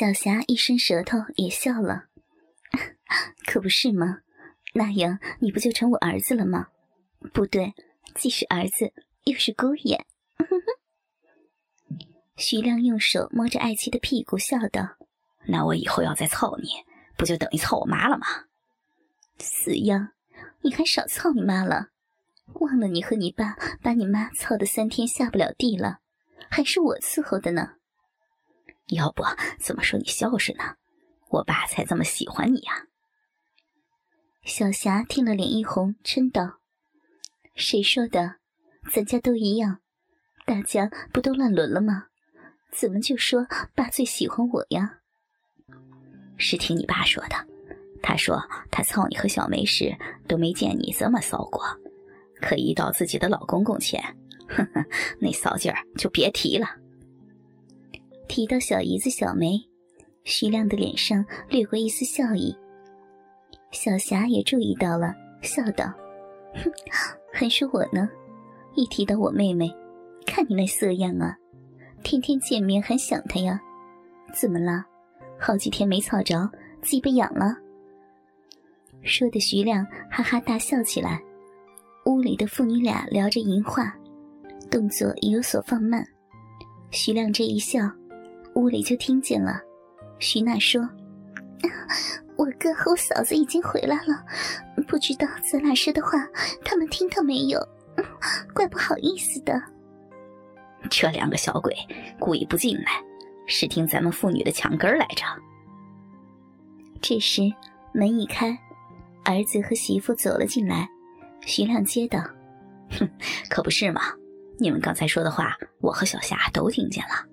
小霞一伸舌头也笑了，可不是吗？那样你不就成我儿子了吗？不对，既是儿子又是姑爷。徐亮用手摸着爱妻的屁股，笑道：“那我以后要再操你，不就等于操我妈了吗？”死样，你还少操你妈了？忘了你和你爸把你妈操的三天下不了地了，还是我伺候的呢。要不怎么说你孝顺呢？我爸才这么喜欢你呀。小霞听了脸一红，嗔道：“谁说的？咱家都一样，大家不都乱伦了吗？怎么就说爸最喜欢我呀？”是听你爸说的，他说他操你和小梅时都没见你这么骚过，可一到自己的老公公前，呵呵，那骚劲儿就别提了。提到小姨子小梅，徐亮的脸上掠过一丝笑意。小霞也注意到了，笑道：“哼，还说我呢。一提到我妹妹，看你那色样啊，天天见面还想她呀？怎么了？好几天没操着，鸡巴痒了？”说的徐亮哈哈大笑起来。屋里的父女俩聊着淫话，动作也有所放慢。徐亮这一笑。屋里就听见了，徐娜说：“我哥和我嫂子已经回来了，不知道咱俩说的话他们听到没有？怪不好意思的。”这两个小鬼故意不进来，是听咱们妇女的墙根来着。这时门一开，儿子和媳妇走了进来，徐亮接道：“哼，可不是嘛！你们刚才说的话，我和小霞都听见了。”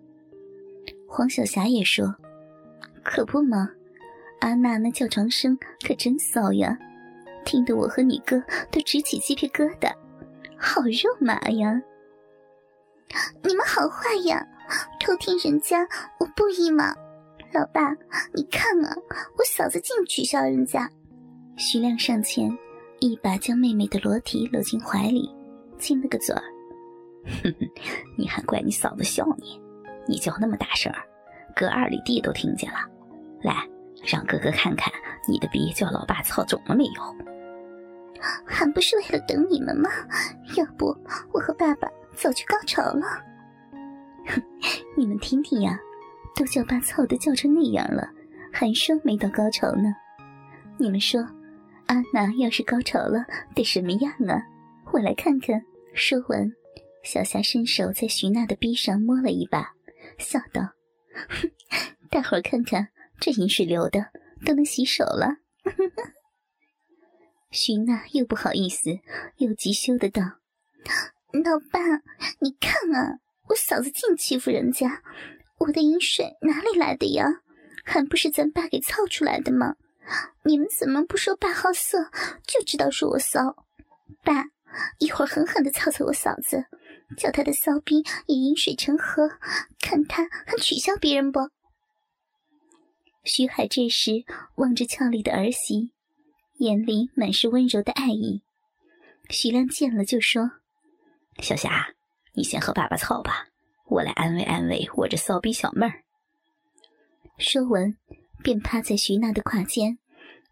黄小霞也说：“可不嘛，阿娜那叫床声可真骚呀，听得我和你哥都直起鸡皮疙瘩，好肉麻呀！你们好坏呀，偷听人家我不依吗？老爸，你看啊，我嫂子净取笑人家。”徐亮上前，一把将妹妹的裸体搂进怀里，亲了个嘴儿。哼哼，你还怪你嫂子笑你？你叫那么大声，隔二里地都听见了。来，让哥哥看看你的鼻叫老爸操肿了没有？还不是为了等你们吗？要不我和爸爸早就高潮了。哼，你们听听呀，都叫爸操的叫成那样了，还说没到高潮呢。你们说，阿娜要是高潮了得什么样啊？我来看看。说完，小霞伸手在徐娜的臂上摸了一把。笑道：“哼，大伙儿看看，这饮水流的都能洗手了。”徐娜又不好意思又急羞的道：“老爸，你看啊，我嫂子净欺负人家，我的饮水哪里来的呀？还不是咱爸给操出来的吗？你们怎么不说爸好色，就知道说我骚？爸，一会儿狠狠的操操我嫂子。”叫他的骚逼也饮水成河，看他还取笑别人不？徐海这时望着俏丽的儿媳，眼里满是温柔的爱意。徐亮见了就说：“小霞，你先和爸爸操吧，我来安慰安慰我这骚逼小妹儿。”说完，便趴在徐娜的胯间，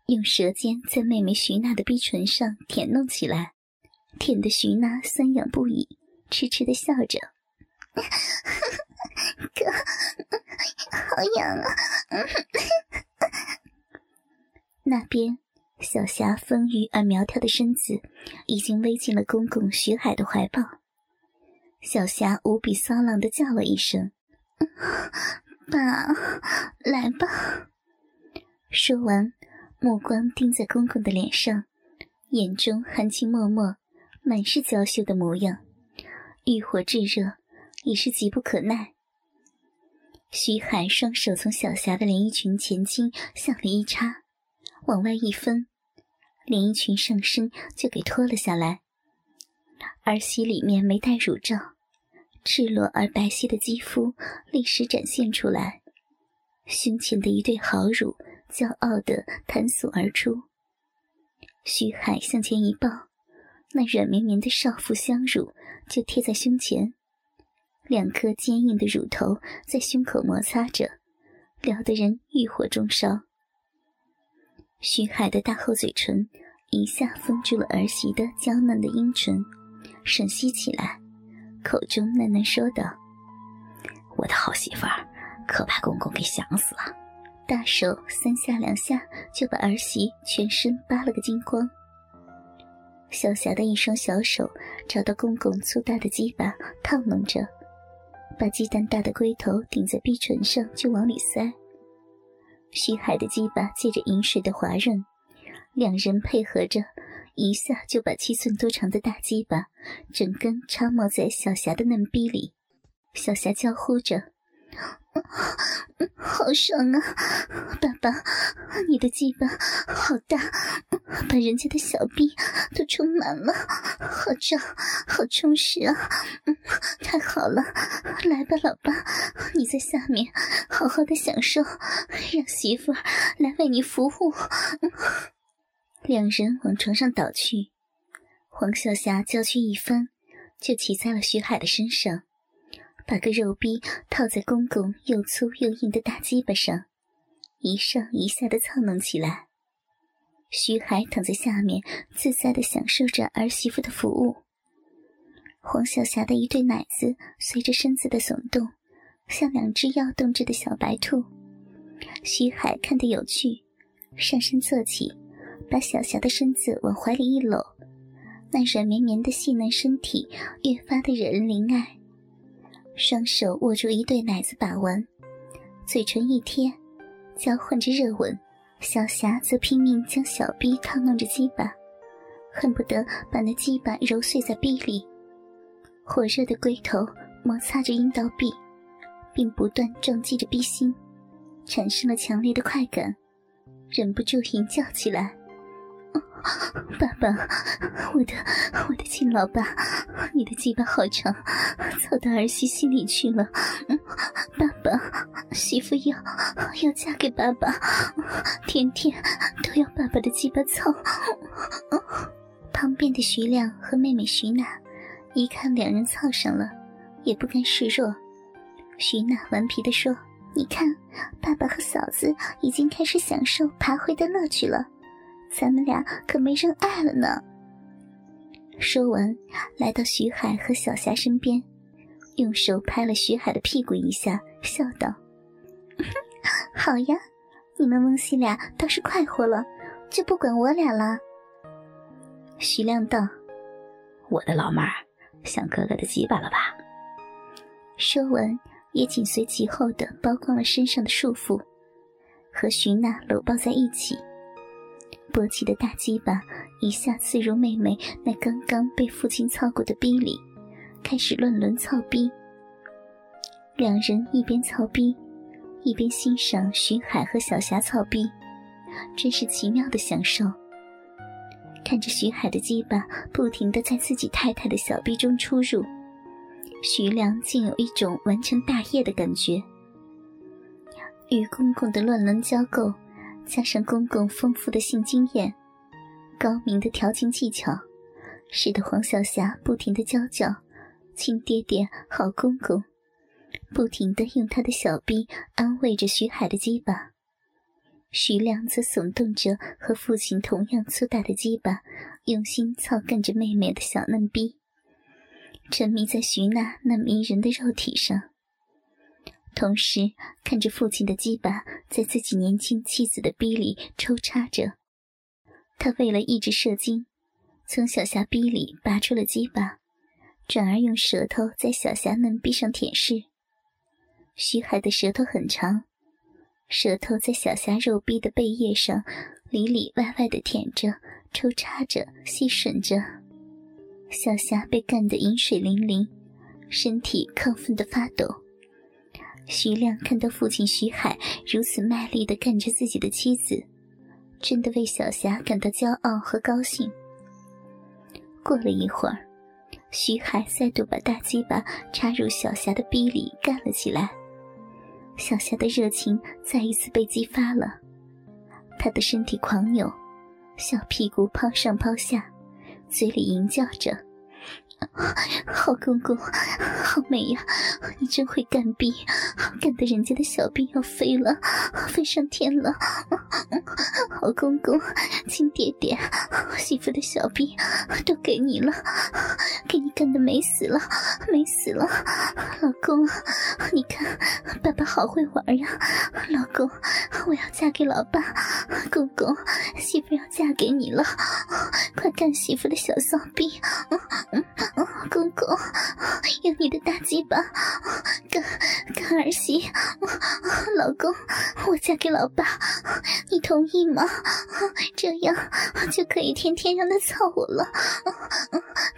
用舌尖在妹妹徐娜的逼唇上舔弄起来，舔得徐娜酸痒不已。痴痴的笑着，哥，好痒啊！那边，小霞丰腴而苗条的身子已经偎进了公公徐海的怀抱。小霞无比骚浪的叫了一声：“爸，来吧！”说完，目光盯在公公的脸上，眼中含情脉脉，满是娇羞的模样。欲火炙热，已是急不可耐。徐海双手从小霞的连衣裙前襟向里一插，往外一分，连衣裙上身就给脱了下来。儿媳里面没戴乳罩，赤裸而白皙的肌肤立时展现出来，胸前的一对好乳骄傲地弹耸而出。徐海向前一抱，那软绵绵的少妇香乳。就贴在胸前，两颗坚硬的乳头在胸口摩擦着，撩得人欲火中烧。徐海的大厚嘴唇一下封住了儿媳的娇嫩的阴唇，吮吸起来，口中喃喃说道：“我的好媳妇儿，可把公公给想死了。”大手三下两下就把儿媳全身扒了个精光。小霞的一双小手找到公公粗大的鸡巴，套弄着，把鸡蛋大的龟头顶在逼唇上就往里塞。徐海的鸡巴借着饮水的滑润，两人配合着，一下就把七寸多长的大鸡巴整根插没在小霞的嫩逼里。小霞娇呼着。好爽啊，爸爸，你的鸡巴好大，把人家的小臂都充满了，好胀，好充实啊！太好了，来吧，老爸，你在下面好好的享受，让媳妇儿来为你服务。两人往床上倒去，黄小霞娇躯一翻，就骑在了徐海的身上。把个肉逼套在公公又粗又硬的大鸡巴上，一上一下的操弄起来。徐海躺在下面，自在的享受着儿媳妇的服务。黄小霞的一对奶子随着身子的耸动，像两只要动着的小白兔。徐海看得有趣，上身坐起，把小霞的身子往怀里一搂，那软绵绵的细嫩身体越发的惹人怜爱。双手握住一对奶子把玩，嘴唇一贴，交换着热吻。小霞则拼命将小臂套弄着鸡巴，恨不得把那鸡巴揉碎在臂里。火热的龟头摩擦着阴道壁，并不断撞击着臂心，产生了强烈的快感，忍不住吟叫起来。爸爸，我的我的亲老爸，你的鸡巴好长，操到儿媳心里去了。爸爸，媳妇要要嫁给爸爸，天天都要爸爸的鸡巴操。旁边的徐亮和妹妹徐娜一看两人操上了，也不甘示弱。徐娜顽皮地说：“你看，爸爸和嫂子已经开始享受爬灰的乐趣了。”咱们俩可没人爱了呢。说完，来到徐海和小霞身边，用手拍了徐海的屁股一下，笑道：“好呀，你们翁西俩倒是快活了，就不管我俩了。”徐亮道：“我的老妹儿，想哥哥的鸡巴了吧？”说完，也紧随其后的剥光了身上的束缚，和徐娜搂抱在一起。勃起的大鸡巴一下刺入妹妹那刚刚被父亲操过的逼里，开始乱伦操逼。两人一边操逼，一边欣赏徐海和小霞操逼，真是奇妙的享受。看着徐海的鸡巴不停地在自己太太的小臂中出入，徐良竟有一种完成大业的感觉。与公公的乱伦交媾。加上公公丰富的性经验、高明的调情技巧，使得黄小霞不停的娇叫：“亲爹爹，好公公！”不停的用他的小臂安慰着徐海的鸡巴。徐亮则耸动着和父亲同样粗大的鸡巴，用心操干着妹妹的小嫩逼，沉迷在徐娜那迷人的肉体上。同时看着父亲的鸡巴在自己年轻妻子的逼里抽插着，他为了抑制射精，从小霞逼里拔出了鸡巴，转而用舌头在小霞嫩逼上舔舐。徐海的舌头很长，舌头在小霞肉逼的背叶上里里外外的舔着、抽插着、吸吮着。小霞被干得饮水淋淋，身体亢奋的发抖。徐亮看到父亲徐海如此卖力地干着自己的妻子，真的为小霞感到骄傲和高兴。过了一会儿，徐海再度把大鸡巴插入小霞的逼里干了起来，小霞的热情再一次被激发了，她的身体狂扭，小屁股抛上抛下，嘴里吟叫着：“ 好公公，好美呀！你真会干逼，干得人家的小兵要飞了，飞上天了。好公公，亲爹爹，媳妇的小兵都给你了，给你干的美死了，美死了。老公，你看爸爸好会玩呀！老公，我要嫁给老爸。公公，媳妇要嫁给你了，快干媳妇的小骚逼。公公，用你的大鸡巴干干儿媳，老公，我嫁给老爸，你同意吗？这样就可以天天让他操我了。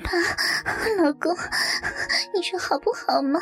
爸，老公，你说好不好吗？